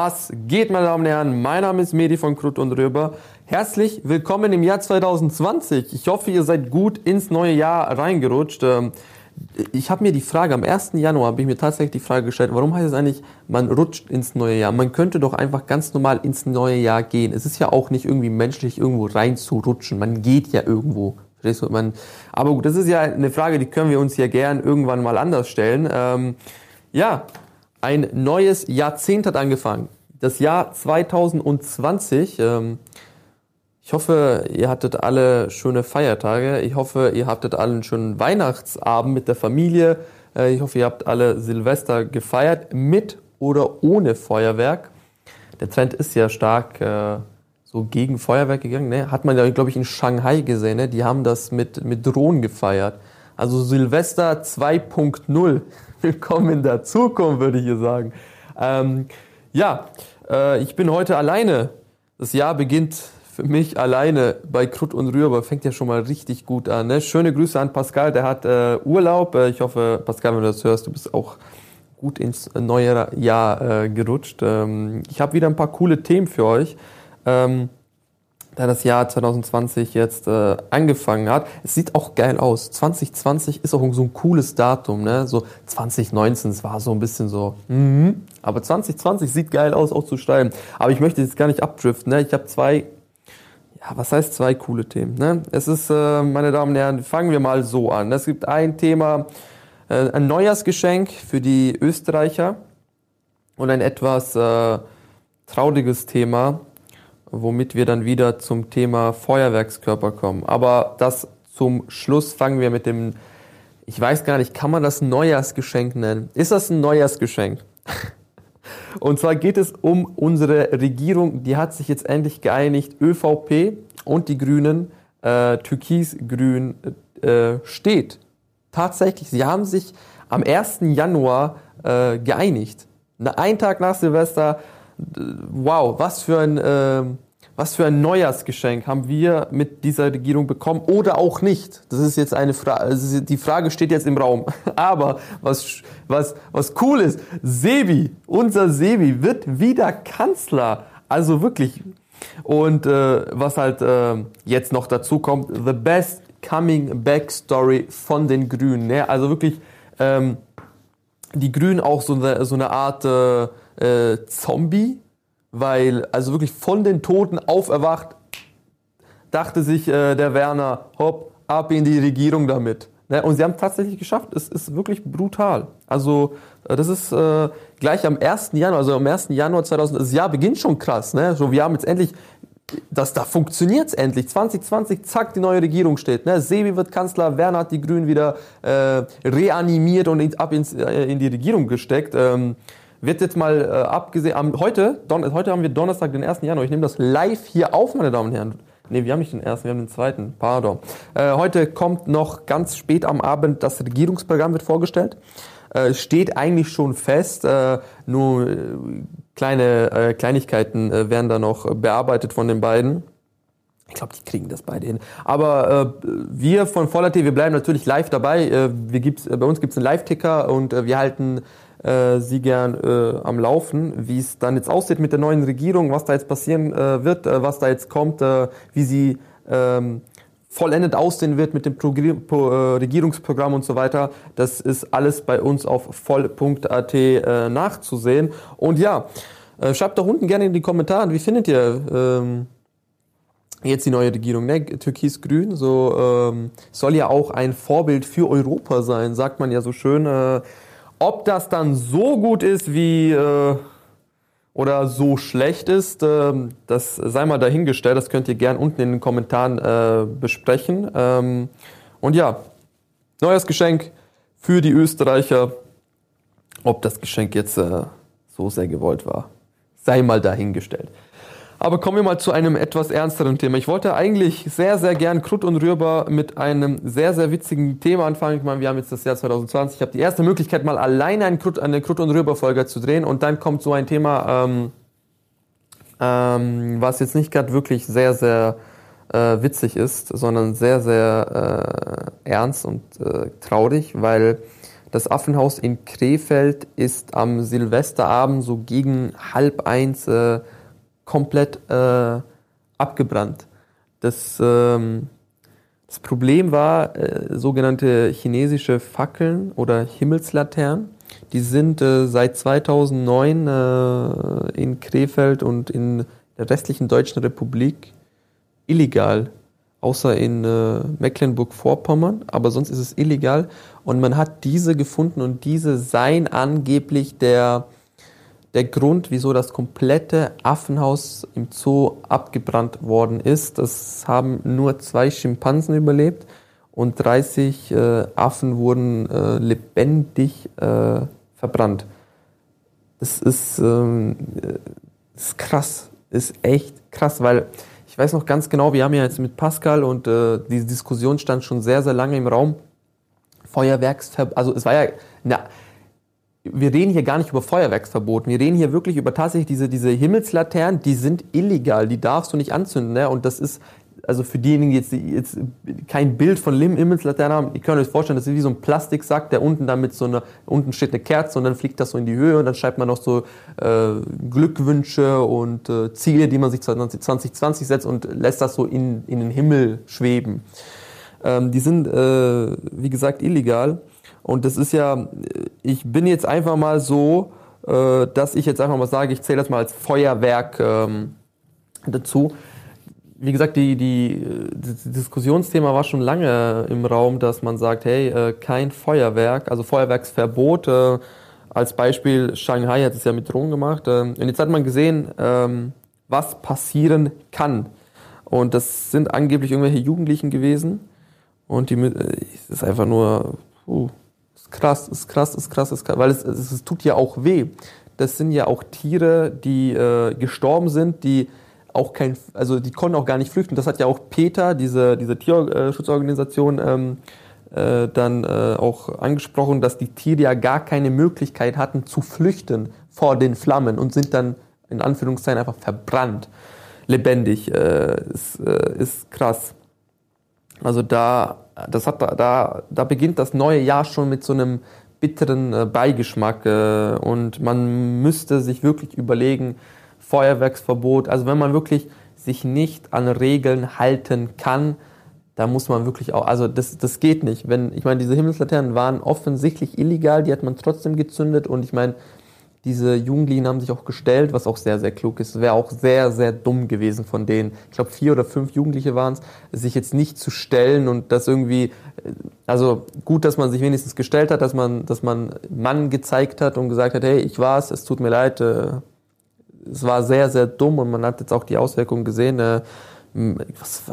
Was geht, meine Damen und Herren? Mein Name ist Medi von Krut und Röber. Herzlich willkommen im Jahr 2020. Ich hoffe, ihr seid gut ins neue Jahr reingerutscht. Ähm, ich habe mir die Frage, am 1. Januar habe ich mir tatsächlich die Frage gestellt, warum heißt es eigentlich, man rutscht ins neue Jahr? Man könnte doch einfach ganz normal ins neue Jahr gehen. Es ist ja auch nicht irgendwie menschlich, irgendwo reinzurutschen. Man geht ja irgendwo. Aber gut, das ist ja eine Frage, die können wir uns ja gern irgendwann mal anders stellen. Ähm, ja, ein neues Jahrzehnt hat angefangen. Das Jahr 2020. Ähm, ich hoffe, ihr hattet alle schöne Feiertage. Ich hoffe, ihr hattet alle einen schönen Weihnachtsabend mit der Familie. Äh, ich hoffe, ihr habt alle Silvester gefeiert, mit oder ohne Feuerwerk. Der Trend ist ja stark äh, so gegen Feuerwerk gegangen. Ne? Hat man ja, glaube ich, in Shanghai gesehen. Ne? Die haben das mit, mit Drohnen gefeiert. Also Silvester 2.0. Willkommen in der Zukunft, würde ich hier sagen. Ähm, ja, äh, ich bin heute alleine. Das Jahr beginnt für mich alleine bei Krut und Rühr, fängt ja schon mal richtig gut an. Ne? Schöne Grüße an Pascal, der hat äh, Urlaub. Äh, ich hoffe, Pascal, wenn du das hörst, du bist auch gut ins neue Jahr äh, gerutscht. Ähm, ich habe wieder ein paar coole Themen für euch. Ähm, da das Jahr 2020 jetzt äh, angefangen hat. Es sieht auch geil aus. 2020 ist auch so ein cooles Datum, ne? So 2019, es war so ein bisschen so, mhm. aber 2020 sieht geil aus, auch zu steigen. Aber ich möchte jetzt gar nicht abdriften, ne? Ich habe zwei, ja, was heißt zwei coole Themen, ne? Es ist, äh, meine Damen und Herren, fangen wir mal so an. Es gibt ein Thema, äh, ein Neujahrsgeschenk für die Österreicher und ein etwas äh, trauriges Thema womit wir dann wieder zum Thema Feuerwerkskörper kommen. Aber das zum Schluss fangen wir mit dem, ich weiß gar nicht, kann man das Neujahrsgeschenk nennen? Ist das ein Neujahrsgeschenk? Und zwar geht es um unsere Regierung, die hat sich jetzt endlich geeinigt, ÖVP und die Grünen, äh, Türkis-Grün äh, steht. Tatsächlich, sie haben sich am 1. Januar äh, geeinigt. Ein Tag nach Silvester wow, was für ein, äh, was für ein Neujahrsgeschenk haben wir mit dieser Regierung bekommen oder auch nicht? Das ist jetzt eine Frage, also die Frage steht jetzt im Raum. Aber was, was, was cool ist, Sebi, unser Sebi wird wieder Kanzler. Also wirklich. Und äh, was halt äh, jetzt noch dazu kommt, the best coming back story von den Grünen. Ne? Also wirklich ähm, die Grünen auch so eine, so eine Art äh, äh, Zombie, weil also wirklich von den Toten auferwacht, dachte sich äh, der Werner, hopp, ab in die Regierung damit. Ne? Und sie haben tatsächlich geschafft. Es ist wirklich brutal. Also äh, das ist äh, gleich am 1. Januar, also am 1. Januar 2000, das Jahr beginnt schon krass. Ne? So, wir haben jetzt endlich das, da funktioniert's endlich. 2020, zack, die neue Regierung steht. Ne? Sebi wird Kanzler, Werner hat die Grünen wieder äh, reanimiert und ab ins, äh, in die Regierung gesteckt. Ähm, wird jetzt mal äh, abgesehen, am, heute, Don, heute haben wir Donnerstag, den 1. Januar. Ich nehme das live hier auf, meine Damen und Herren. Nee, wir haben nicht den ersten, wir haben den zweiten. Pardon. Äh, heute kommt noch ganz spät am Abend das Regierungsprogramm wird vorgestellt. Äh, steht eigentlich schon fest, äh, nur äh, kleine äh, Kleinigkeiten äh, werden da noch bearbeitet von den beiden. Ich glaube, die kriegen das beide hin. Aber wir von Voller T, wir bleiben natürlich live dabei. Wir gibt's, bei uns gibt's einen Live-Ticker und wir halten äh, sie gern äh, am Laufen, wie es dann jetzt aussieht mit der neuen Regierung, was da jetzt passieren äh, wird, äh, was da jetzt kommt, äh, wie sie ähm, vollendet aussehen wird mit dem Pro Pro äh, Regierungsprogramm und so weiter. Das ist alles bei uns auf voll.at nachzusehen. Und ja, schreibt doch unten gerne in die Kommentare, wie findet ihr ähm, jetzt die neue Regierung, ne? Türkis-Grün, so ähm, soll ja auch ein Vorbild für Europa sein, sagt man ja so schön. Äh, ob das dann so gut ist wie äh, oder so schlecht ist, äh, das sei mal dahingestellt. Das könnt ihr gern unten in den Kommentaren äh, besprechen. Ähm, und ja, neues Geschenk für die Österreicher. Ob das Geschenk jetzt äh, so sehr gewollt war, sei mal dahingestellt. Aber kommen wir mal zu einem etwas ernsteren Thema. Ich wollte eigentlich sehr, sehr gern Krut und Rührbar mit einem sehr, sehr witzigen Thema anfangen. Ich meine, wir haben jetzt das Jahr 2020. Ich habe die erste Möglichkeit, mal alleine eine Krut, eine Krut und Rührbar-Folge zu drehen. Und dann kommt so ein Thema, ähm, ähm, was jetzt nicht gerade wirklich sehr, sehr äh, witzig ist, sondern sehr, sehr äh, ernst und äh, traurig, weil Das Affenhaus in Krefeld ist am Silvesterabend so gegen halb eins äh, komplett äh, abgebrannt. Das, ähm, das Problem war äh, sogenannte chinesische Fackeln oder Himmelslaternen. Die sind äh, seit 2009 äh, in Krefeld und in der restlichen Deutschen Republik illegal außer in äh, Mecklenburg-Vorpommern, aber sonst ist es illegal. Und man hat diese gefunden und diese seien angeblich der, der Grund, wieso das komplette Affenhaus im Zoo abgebrannt worden ist. Das haben nur zwei Schimpansen überlebt und 30 äh, Affen wurden äh, lebendig äh, verbrannt. Das ist, ähm, äh, ist krass, ist echt krass, weil ich weiß noch ganz genau, wir haben ja jetzt mit Pascal und äh, diese Diskussion stand schon sehr, sehr lange im Raum. Feuerwerksverbot, also es war ja, na, wir reden hier gar nicht über Feuerwerksverbot, wir reden hier wirklich über tatsächlich diese, diese Himmelslaternen, die sind illegal, die darfst du nicht anzünden. Ne? Und das ist also für diejenigen, die jetzt, die jetzt kein Bild von Himmelslaternen haben, ihr könnt euch vorstellen, das ist wie so ein Plastiksack, der unten dann mit so einer, unten steht eine Kerze und dann fliegt das so in die Höhe und dann schreibt man noch so äh, Glückwünsche und äh, Ziele, die man sich 2020 setzt und lässt das so in, in den Himmel schweben. Ähm, die sind, äh, wie gesagt, illegal. Und das ist ja, ich bin jetzt einfach mal so, äh, dass ich jetzt einfach mal sage, ich zähle das mal als Feuerwerk ähm, dazu wie gesagt, die, die, das Diskussionsthema war schon lange im Raum, dass man sagt, hey, äh, kein Feuerwerk, also Feuerwerksverbot. Äh, als Beispiel, Shanghai hat es ja mit Drohnen gemacht. Äh, und jetzt hat man gesehen, ähm, was passieren kann. Und das sind angeblich irgendwelche Jugendlichen gewesen. Und die, es ist einfach nur, uh, krass, ist krass, ist krass, ist krass, weil es, es, es tut ja auch weh. Das sind ja auch Tiere, die äh, gestorben sind, die auch kein, also die konnten auch gar nicht flüchten. Das hat ja auch Peter, diese, diese Tierschutzorganisation, ähm, äh, dann äh, auch angesprochen, dass die Tiere ja gar keine Möglichkeit hatten zu flüchten vor den Flammen und sind dann in Anführungszeichen einfach verbrannt, lebendig. Äh, ist, äh, ist krass. Also da, das hat da, da beginnt das neue Jahr schon mit so einem bitteren äh, Beigeschmack äh, und man müsste sich wirklich überlegen, Feuerwerksverbot. Also wenn man wirklich sich nicht an Regeln halten kann, da muss man wirklich auch, also das, das geht nicht. Wenn, ich meine, diese Himmelslaternen waren offensichtlich illegal, die hat man trotzdem gezündet und ich meine, diese Jugendlichen haben sich auch gestellt, was auch sehr, sehr klug ist. Es wäre auch sehr, sehr dumm gewesen von denen. Ich glaube, vier oder fünf Jugendliche waren es, sich jetzt nicht zu stellen und das irgendwie, also gut, dass man sich wenigstens gestellt hat, dass man, dass man Mann gezeigt hat und gesagt hat, hey, ich war's, es tut mir leid, äh, es war sehr, sehr dumm und man hat jetzt auch die Auswirkungen gesehen. Äh, was,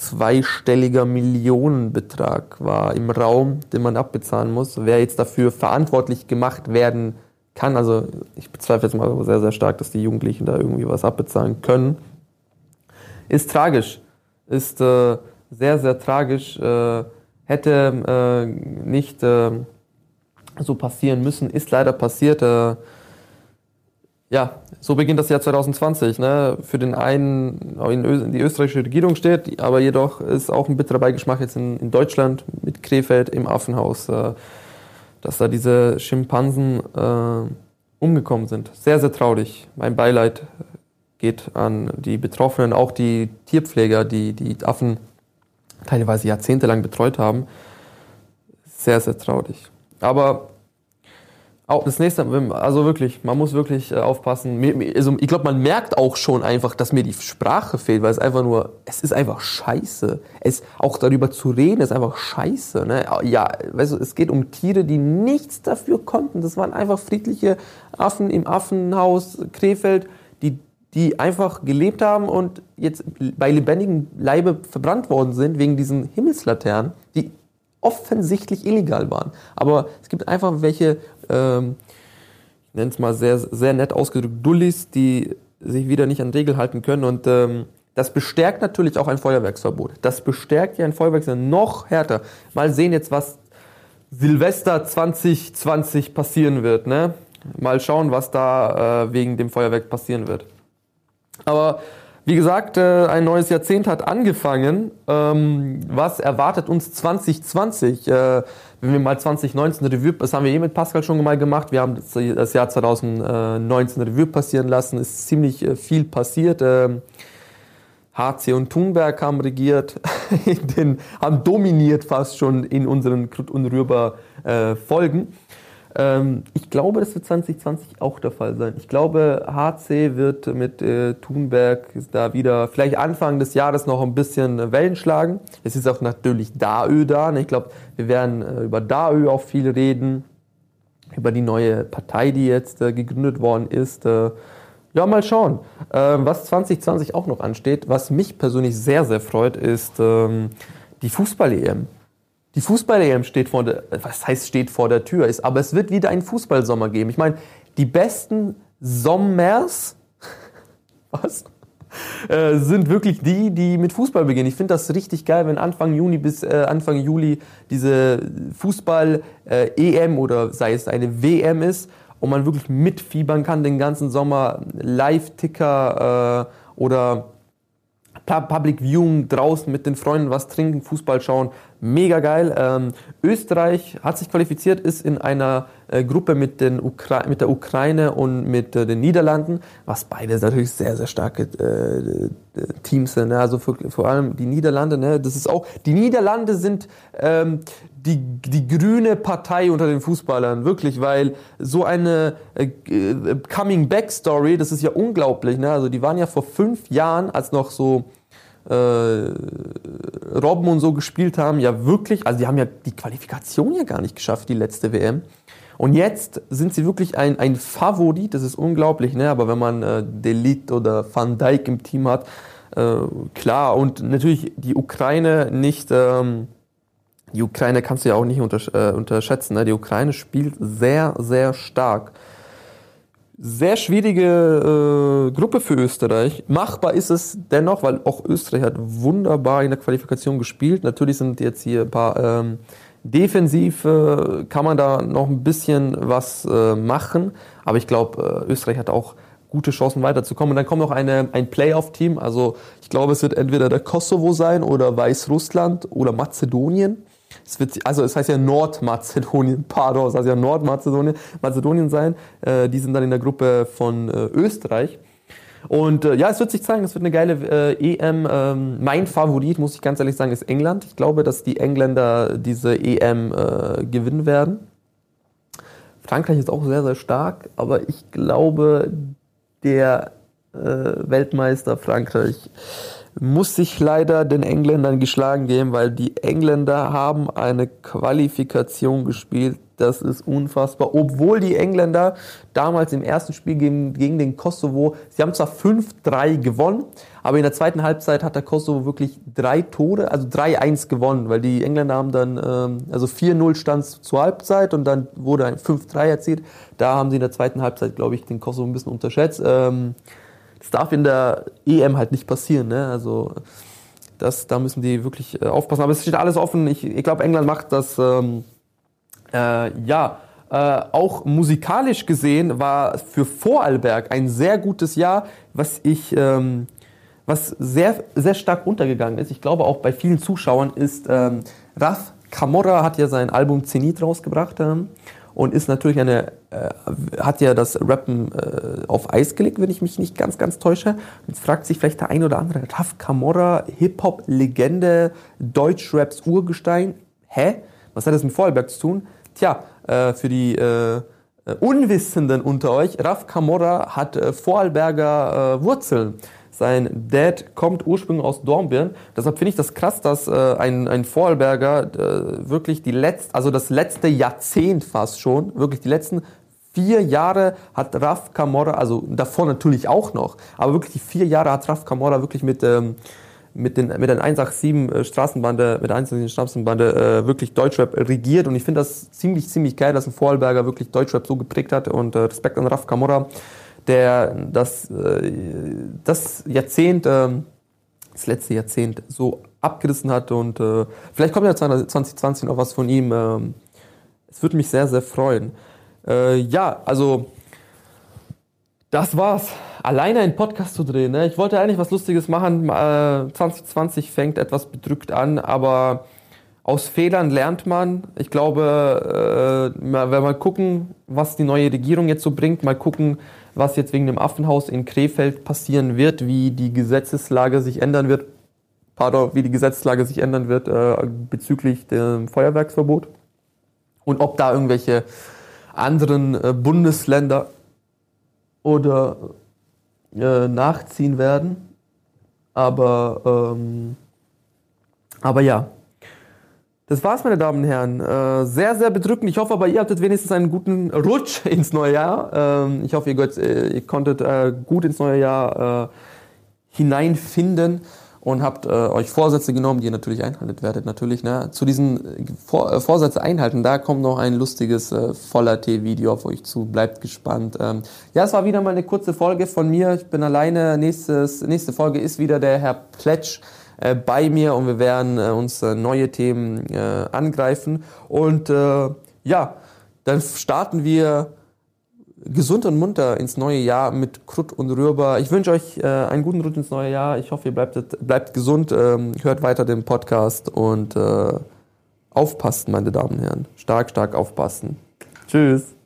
zweistelliger Millionenbetrag war im Raum, den man abbezahlen muss. Wer jetzt dafür verantwortlich gemacht werden kann, also ich bezweifle jetzt mal sehr, sehr stark, dass die Jugendlichen da irgendwie was abbezahlen können, ist tragisch. Ist äh, sehr, sehr tragisch. Äh, hätte äh, nicht äh, so passieren müssen, ist leider passiert. Äh, ja, so beginnt das Jahr 2020. Ne? Für den einen in die österreichische Regierung steht, aber jedoch ist auch ein bitterer Beigeschmack jetzt in, in Deutschland mit Krefeld im Affenhaus, äh, dass da diese Schimpansen äh, umgekommen sind. Sehr, sehr traurig. Mein Beileid geht an die Betroffenen, auch die Tierpfleger, die die Affen teilweise jahrzehntelang betreut haben. Sehr, sehr traurig. Aber auch das nächste, also wirklich, man muss wirklich äh, aufpassen. Also ich glaube, man merkt auch schon einfach, dass mir die Sprache fehlt, weil es einfach nur, es ist einfach scheiße. Es auch darüber zu reden, ist einfach scheiße. Ne? Ja, weißt du, es geht um Tiere, die nichts dafür konnten. Das waren einfach friedliche Affen im Affenhaus Krefeld, die die einfach gelebt haben und jetzt bei lebendigem Leibe verbrannt worden sind wegen diesen Himmelslaternen, die offensichtlich illegal waren. Aber es gibt einfach welche ähm, ich nenne es mal sehr, sehr nett ausgedrückt, Dullis, die sich wieder nicht an Regeln halten können. Und ähm, das bestärkt natürlich auch ein Feuerwerksverbot. Das bestärkt ja ein Feuerwerksverbot noch härter. Mal sehen jetzt, was Silvester 2020 passieren wird. Ne? Mal schauen, was da äh, wegen dem Feuerwerk passieren wird. Aber wie gesagt, äh, ein neues Jahrzehnt hat angefangen. Ähm, was erwartet uns 2020? Äh, wenn wir mal 2019 Revue, das haben wir eh mit Pascal schon mal gemacht. Wir haben das Jahr 2019 Revue passieren lassen. Ist ziemlich äh, viel passiert. HC und Thunberg haben regiert, den, haben dominiert fast schon in unseren Krut und Rüber Folgen. Ähm, ich glaube, das wird 2020 auch der Fall sein. Ich glaube, HC wird mit äh, Thunberg da wieder vielleicht Anfang des Jahres noch ein bisschen Wellen schlagen. Es ist auch natürlich DAÖ da. Ne? Ich glaube, wir werden äh, über DAÖ auch viel reden, über die neue Partei, die jetzt äh, gegründet worden ist. Äh, ja, mal schauen. Ähm, was 2020 auch noch ansteht, was mich persönlich sehr, sehr freut, ist ähm, die Fußball-EM. Die Fußball-EM steht vor der, was heißt steht vor der Tür, ist, aber es wird wieder einen Fußballsommer geben. Ich meine, die besten Sommers, was? Äh, sind wirklich die, die mit Fußball beginnen. Ich finde das richtig geil, wenn Anfang Juni bis äh, Anfang Juli diese Fußball-EM äh, oder sei es eine WM ist und man wirklich mitfiebern kann den ganzen Sommer, Live-Ticker äh, oder Public Viewing draußen mit den Freunden was trinken, Fußball schauen, mega geil. Ähm, Österreich hat sich qualifiziert, ist in einer äh, Gruppe mit, den mit der Ukraine und mit äh, den Niederlanden, was beide natürlich sehr, sehr starke äh, Teams sind. Ne? Also für, vor allem die Niederlande, ne? das ist auch, die Niederlande sind ähm, die, die grüne Partei unter den Fußballern, wirklich, weil so eine äh, äh Coming Back Story, das ist ja unglaublich. Ne? Also die waren ja vor fünf Jahren, als noch so äh, Robben und so gespielt haben, ja wirklich, also die haben ja die Qualifikation ja gar nicht geschafft, die letzte WM. Und jetzt sind sie wirklich ein, ein Favorit, das ist unglaublich, ne? aber wenn man äh, Delit oder Van Dijk im Team hat, äh, klar, und natürlich die Ukraine nicht, ähm, die Ukraine kannst du ja auch nicht untersch äh, unterschätzen, ne? die Ukraine spielt sehr, sehr stark sehr schwierige äh, Gruppe für Österreich. Machbar ist es dennoch, weil auch Österreich hat wunderbar in der Qualifikation gespielt. Natürlich sind jetzt hier ein paar ähm, defensiv äh, kann man da noch ein bisschen was äh, machen, aber ich glaube, äh, Österreich hat auch gute Chancen weiterzukommen. Und dann kommt noch eine, ein Playoff-Team. Also ich glaube, es wird entweder der Kosovo sein oder Weißrussland oder Mazedonien. Also es heißt ja Nordmazedonien, pardon, es heißt ja Nordmazedonien, Mazedonien sein. Äh, die sind dann in der Gruppe von äh, Österreich. Und äh, ja, es wird sich zeigen, es wird eine geile äh, EM. Ähm, mein Favorit, muss ich ganz ehrlich sagen, ist England. Ich glaube, dass die Engländer diese EM äh, gewinnen werden. Frankreich ist auch sehr, sehr stark, aber ich glaube, der äh, Weltmeister Frankreich muss sich leider den Engländern geschlagen geben, weil die Engländer haben eine Qualifikation gespielt. Das ist unfassbar. Obwohl die Engländer damals im ersten Spiel gegen, gegen den Kosovo, sie haben zwar 5-3 gewonnen, aber in der zweiten Halbzeit hat der Kosovo wirklich drei Tore, also 3-1 gewonnen, weil die Engländer haben dann, ähm, also 4-0 stand zur Halbzeit und dann wurde ein 5-3 erzielt. Da haben sie in der zweiten Halbzeit, glaube ich, den Kosovo ein bisschen unterschätzt. Ähm, das darf in der EM halt nicht passieren. Ne? Also das, da müssen die wirklich äh, aufpassen. Aber es steht alles offen. Ich, ich glaube, England macht das, ähm, äh, ja, äh, auch musikalisch gesehen war für Vorarlberg ein sehr gutes Jahr, was ich, ähm, was sehr, sehr stark untergegangen ist. Ich glaube auch bei vielen Zuschauern ist ähm, Raf Camorra hat ja sein Album Zenit rausgebracht. Ähm, und ist natürlich eine, äh, hat ja das Rappen äh, auf Eis gelegt, wenn ich mich nicht ganz, ganz täusche. Jetzt fragt sich vielleicht der ein oder andere, Raf Camorra, Hip-Hop-Legende, Deutschraps Urgestein. Hä? Was hat das mit Vorarlberg zu tun? Tja, äh, für die äh, Unwissenden unter euch, Raf Camorra hat äh, Vorarlberger äh, Wurzeln. Sein Dad kommt ursprünglich aus Dornbirn. Deshalb finde ich das krass, dass äh, ein, ein Vorarlberger äh, wirklich die letzte, also das letzte Jahrzehnt fast schon, wirklich die letzten vier Jahre hat Raf Camorra, also davor natürlich auch noch, aber wirklich die vier Jahre hat Raf Camorra wirklich mit, ähm, mit, den, mit der 187 äh, Straßenbande, mit der 187 Straßenbande äh, wirklich Deutschrap regiert. Und ich finde das ziemlich, ziemlich geil, dass ein Vorarlberger wirklich Deutschrap so geprägt hat. Und äh, Respekt an Raf Camorra der das, äh, das Jahrzehnt, ähm, das letzte Jahrzehnt so abgerissen hat und äh, vielleicht kommt ja 2020 noch was von ihm. Ähm, es würde mich sehr, sehr freuen. Äh, ja, also das war's. Alleine einen Podcast zu drehen. Ne? Ich wollte eigentlich was Lustiges machen. Äh, 2020 fängt etwas bedrückt an, aber aus Fehlern lernt man. Ich glaube, äh, wenn mal gucken, was die neue Regierung jetzt so bringt, mal gucken, was jetzt wegen dem Affenhaus in Krefeld passieren wird, wie die Gesetzeslage sich ändern wird, pardon, wie die Gesetzeslage sich ändern wird äh, bezüglich dem Feuerwerksverbot und ob da irgendwelche anderen äh, Bundesländer oder äh, nachziehen werden. Aber, ähm, aber ja, das war's, meine Damen und Herren. Äh, sehr, sehr bedrückend. Ich hoffe aber, ihr hattet wenigstens einen guten Rutsch ins neue Jahr. Ähm, ich hoffe, ihr, äh, ihr konntet äh, gut ins neue Jahr hineinfinden und habt euch Vorsätze genommen, die ihr natürlich einhaltet werdet. Natürlich, ne? Zu diesen Vor Vorsätze einhalten, da kommt noch ein lustiges Voller-T-Video auf euch zu. Bleibt gespannt. Ähm, ja, es war wieder mal eine kurze Folge von mir. Ich bin alleine. Nächstes, nächste Folge ist wieder der Herr Pletsch äh, bei mir und wir werden äh, uns äh, neue Themen äh, angreifen. Und äh, ja, dann starten wir gesund und munter ins neue Jahr mit Krut und Rührbar. Ich wünsche euch einen guten Rutsch ins neue Jahr. Ich hoffe, ihr bleibt, bleibt gesund, ähm, hört weiter den Podcast und aufpassen, meine Damen und Herren. Stark, stark aufpassen. Tschüss.